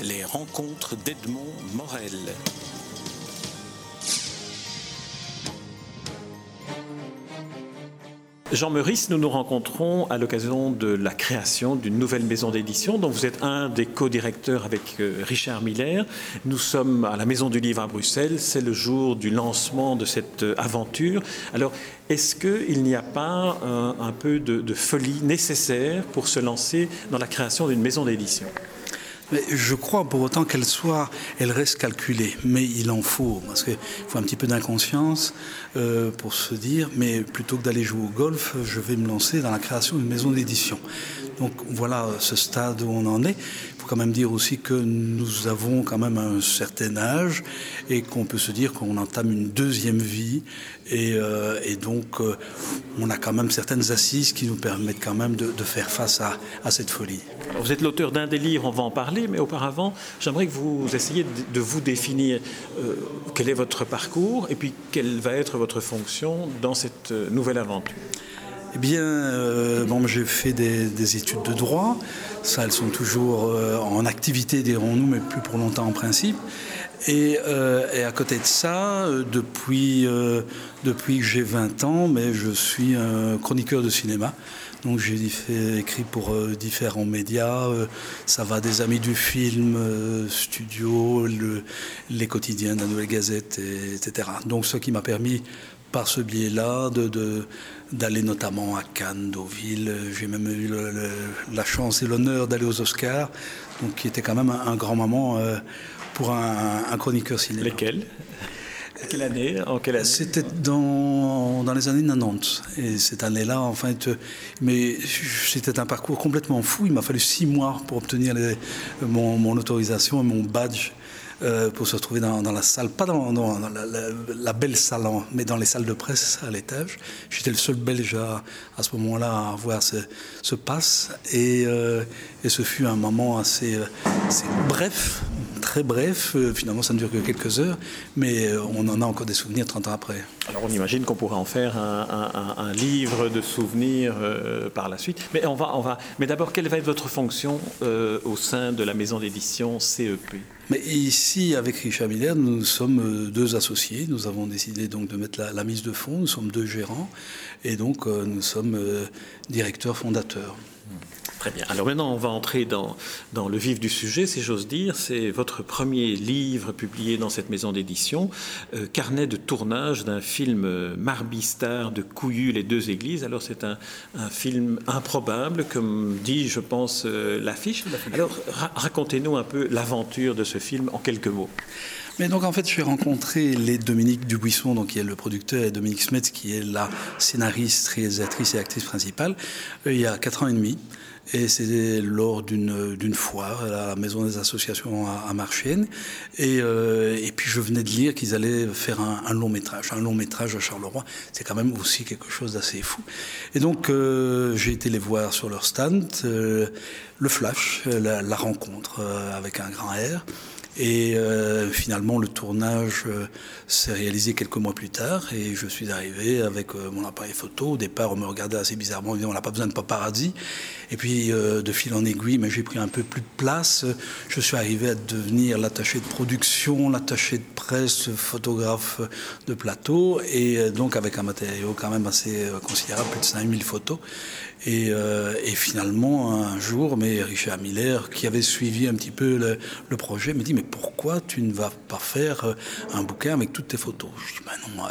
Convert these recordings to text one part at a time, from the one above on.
Les rencontres d'Edmond Morel. Jean Meurice, nous nous rencontrons à l'occasion de la création d'une nouvelle maison d'édition dont vous êtes un des co-directeurs avec euh, Richard Miller. Nous sommes à la Maison du Livre à Bruxelles. C'est le jour du lancement de cette euh, aventure. Alors, est-ce qu'il n'y a pas un, peu de, folie nécessaire pour se lancer dans la création d'une maison d'édition? Je crois pour autant qu'elle soit, elle reste calculée, mais il en faut, parce qu'il faut un petit peu d'inconscience euh, pour se dire, mais plutôt que d'aller jouer au golf, je vais me lancer dans la création d'une maison d'édition. Donc voilà ce stade où on en est quand même dire aussi que nous avons quand même un certain âge et qu'on peut se dire qu'on entame une deuxième vie et, euh, donc euh, on a quand même certaines assises qui nous permettent quand même de, faire face à, cette folie. Vous êtes l'auteur d'un des livres, on va en parler, mais auparavant, j'aimerais que vous essayiez de, vous définir euh, quel est votre parcours et puis quelle va être votre fonction dans cette nouvelle aventure. Eh bien, euh, bon, j'ai fait des, des, études de droit. Ça, elles sont toujours euh, en activité, dirons-nous, mais plus pour longtemps en principe. Et, euh, à côté de ça, depuis, depuis que j'ai 20 ans, mais je suis un chroniqueur de cinéma. Donc j'ai écrit pour différents médias. Ça va des amis du film, studio, le, les quotidiens de la Nouvelle Gazette, et, etc. Donc ce qui m'a permis par ce biais-là de, d'aller notamment à Cannes, Deauville. J'ai même eu le, le, la chance et l'honneur d'aller aux Oscars, donc qui était quand même un, un grand moment euh, pour un, un chroniqueur cinéma. Lesquels? Quelle année, en quelle année? C'était dans, dans les années 90. Et cette année-là, en fait, mais c'était un parcours complètement fou. Il m'a fallu six mois pour obtenir les, mon, mon autorisation et mon badge euh, pour se retrouver dans, la salle, pas dans, la, belle salle, mais dans les salles de presse à l'étage. J'étais le seul Belge à, à ce moment-là à avoir ce, ce passe. Et, euh, et, ce fut un moment assez, assez bref, très bref. Euh, finalement, ça ne dure que quelques heures, mais euh, on en a encore des souvenirs 30 ans après. Alors, on imagine qu'on pourrait en faire un, un, un livre de souvenirs euh, par la suite. Mais, on va, on va... mais d'abord, quelle va être votre fonction euh, au sein de la maison d'édition CEP mais ici, avec Richard Miller, nous sommes deux associés. Nous avons décidé donc de mettre la, la mise de fonds. Nous sommes deux gérants et donc euh, nous sommes directeurs fondateurs. Très bien. Alors maintenant, on va entrer dans, dans le vif du sujet, si j'ose dire. C'est votre premier livre publié dans cette maison d'édition, euh, Carnet de tournage d'un film Marbistar de Couillu, les deux églises. Alors c'est un, un, film improbable, comme dit, je pense, euh, l'affiche. Alors ra racontez-nous un peu l'aventure de ce film en quelques mots. Mais donc en fait, j'ai rencontré les Dominique Dubuisson, donc qui est le producteur, et Dominique Smets, qui est la scénariste, réalisatrice et actrice principale, il y a quatre ans et demi. Et c'était lors d'une foire à la Maison des Associations à, à Marchienne. Et, euh, et puis je venais de lire qu'ils allaient faire un, long métrage. Un long métrage à Charleroi, c'est quand même aussi quelque chose d'assez fou. Et donc euh, j'ai été les voir sur leur stand. Euh, le flash, la, rencontre euh, avec un grand R. Et euh, finalement, le tournage euh, s'est réalisé quelques mois plus tard et je suis arrivé avec euh, mon appareil photo. Au départ, on me regardait assez bizarrement, on n'a pas besoin de paparazzi. Et puis, de fil en aiguille, mais j'ai pris un peu plus de place. Je suis arrivé à devenir l'attaché de production, l'attaché de presse, photographe de plateau et donc avec un matériau quand même assez considérable, plus de 5000 photos. Et, finalement, un jour, mais Richard Miller, qui avait suivi un petit peu le, projet, me dit pourquoi tu ne vas pas faire euh, un bouquin avec toutes tes photos? Je dis Ben non. Euh,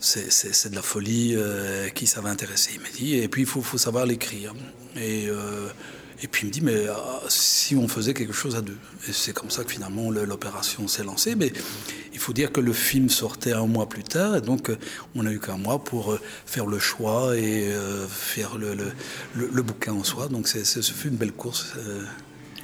c'est de la folie euh, qui ça va intéresser. Il m'a dit, et puis il faut, savoir l'écrire. Et, puis il me dit, mais si on faisait quelque chose à deux Et c'est comme ça que finalement l'opération s'est lancée. Mais il faut dire que le film sortait un mois plus tard, et donc on a eu qu'un mois pour faire le choix et faire le, bouquin en soi. Donc ce fut une belle course.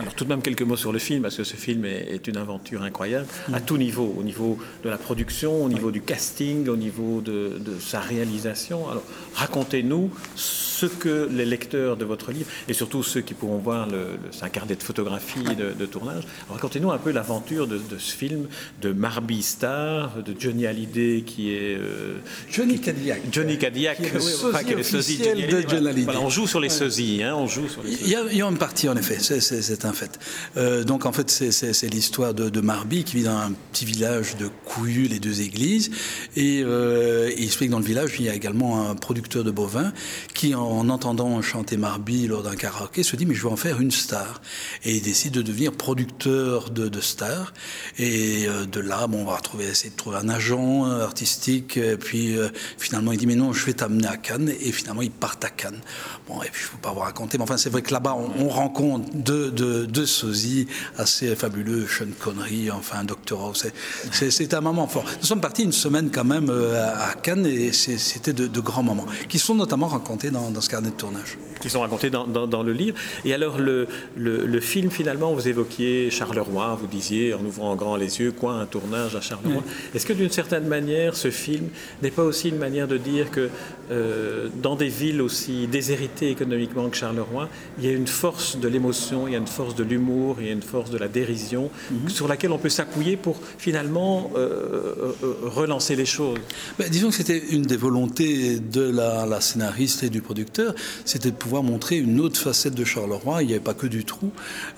Alors tout de même quelques mots sur le film, parce que ce film est, est une aventure incroyable, mmh. à tout niveau, au niveau de la production, au niveau du casting, au niveau de, de sa réalisation. Alors racontez-nous ce que les lecteurs de votre livre, et surtout ceux qui pourront voir, le, le, c'est un carnet de photographie de, de tournage, racontez-nous un peu l'aventure de, de, ce film, de Marby Star, de Johnny Hallyday, qui est... Euh, Johnny Cadillac. Johnny Cadillac, qui est le sosie, enfin, qui est le sosie de Johnny Hallyday. Voilà, on joue sur les sosies, hein, on joue sur les sosies. Il y, a, il y a une partie, en effet, c'est un fait. Euh, donc en fait, c'est l'histoire de, de Marby qui vit dans un petit village de Couillu, les deux églises. Et euh, il explique que dans le village, il y a également un producteur de bovins qui, en entendant chanter Marby lors d'un karaoké, se dit mais je vais en faire une star. Et il décide de devenir producteur de, de stars. Et euh, de là, bon, on va trouver, essayer de trouver un agent artistique. Et puis finalement, il dit mais non, je vais t'amener à Cannes. Et finalement, ils partent à Cannes. Bon, et puis je ne peux pas vous raconter, mais enfin, c'est vrai que là-bas, on, on rencontre deux, deux, deux sosies assez fabuleux, Sean Connery, enfin, Doctor House. C'est un moment fort. Nous sommes partis une semaine quand même euh, à Cannes et c'était de, de, grands moments qui sont notamment racontés dans, dans ce carnet de tournage. Qui sont racontés dans, dans, dans le livre. Et alors, le, le, le, film, finalement, vous évoquiez Charleroi, vous disiez, en ouvrant grand les yeux, quoi, un tournage à Charleroi. Oui. Est-ce que d'une certaine manière, ce film n'est pas aussi une manière de dire que euh, dans des villes aussi déshéritées économiquement que Charleroi, il y a une force de l'émotion, il y a une force de l'humour, il y a une force de la dérision -hmm. sur laquelle on peut s'appuyer pour finalement euh, euh, relancer les choses. Ben, disons que c'était une des volontés de la, la, scénariste et du producteur, c'était de pouvoir montrer une autre facette de Charleroi. Il n'y avait pas que du trou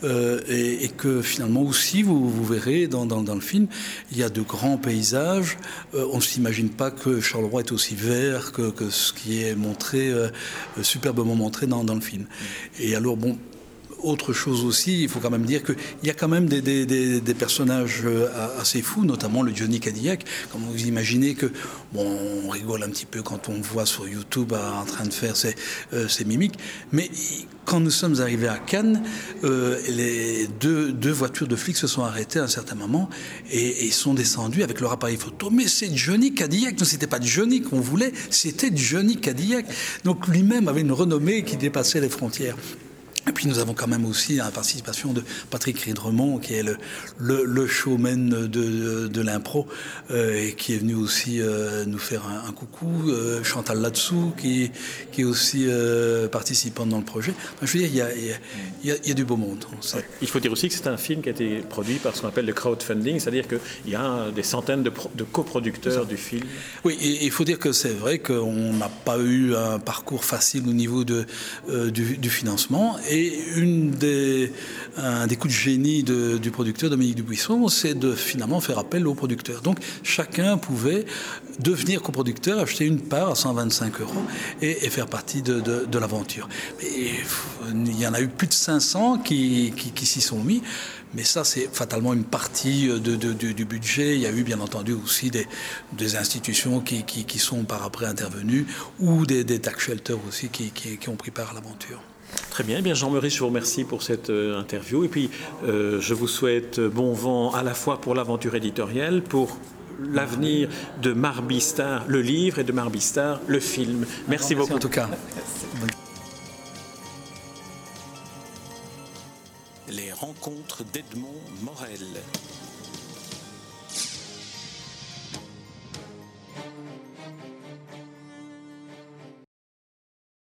euh, et, et, que finalement aussi, vous, vous verrez dans, dans, dans, le film, il y a de grands paysages. Euh, on ne s'imagine pas que Charleroi est aussi vert que, que ce qui est montré, euh, superbement montré dans, dans le film. Et alors, bon, autre chose aussi, il faut quand même dire qu'il y a quand même des, personnages euh, assez fous, notamment le Johnny Cadillac. Comme vous imaginez que, bon, on rigole un petit peu quand on voit sur YouTube en train de faire ses, euh, ses mimiques, mais quand nous sommes arrivés à Cannes, euh, les deux, deux, voitures de flics se sont arrêtées à un certain moment et, et sont descendues avec leur appareil photo. Mais c'est Johnny Cadillac. Non, c'était pas Johnny qu'on voulait, c'était Johnny Cadillac. Donc lui-même avait une renommée qui dépassait les frontières. Et puis nous avons quand même aussi la participation de Patrick Ridremont, qui est le, le, le showman de, de, de l'impro, euh, et qui est venu aussi euh, nous faire un, un coucou. Euh, Chantal Latsou, qui, qui est aussi participante dans le projet. Enfin, je veux dire, il y a, il y a, il y a du beau monde. Ouais. Il faut dire aussi que c'est un film qui a été produit par ce qu'on appelle le crowdfunding, c'est-à-dire qu'il y a des centaines de, de coproducteurs du film. Oui, et il faut dire que c'est vrai qu'on n'a pas eu un parcours facile au niveau de, du, du financement. Et une des, un des coups de génie du producteur Dominique Dubuisson, c'est de finalement faire appel aux producteurs. Donc chacun pouvait devenir coproducteur, acheter une part à 125 euros et, et faire partie de, l'aventure. Il y en a eu plus de 500 qui, s'y sont mis. Mais ça, c'est fatalement une partie du budget. Il y a eu bien entendu aussi des, institutions qui, sont par après intervenues ou des, des tax shelters aussi qui ont pris part à l'aventure. Très bien, eh bien Jean-Maurice, je vous remercie pour cette euh, interview et puis euh, je vous souhaite bon vent à la fois pour l'aventure éditoriale, pour l'avenir de Marbistar, le livre, et de Marbistar, le film. Merci, merci beaucoup. En tout cas. Les rencontres d'Edmond Morel.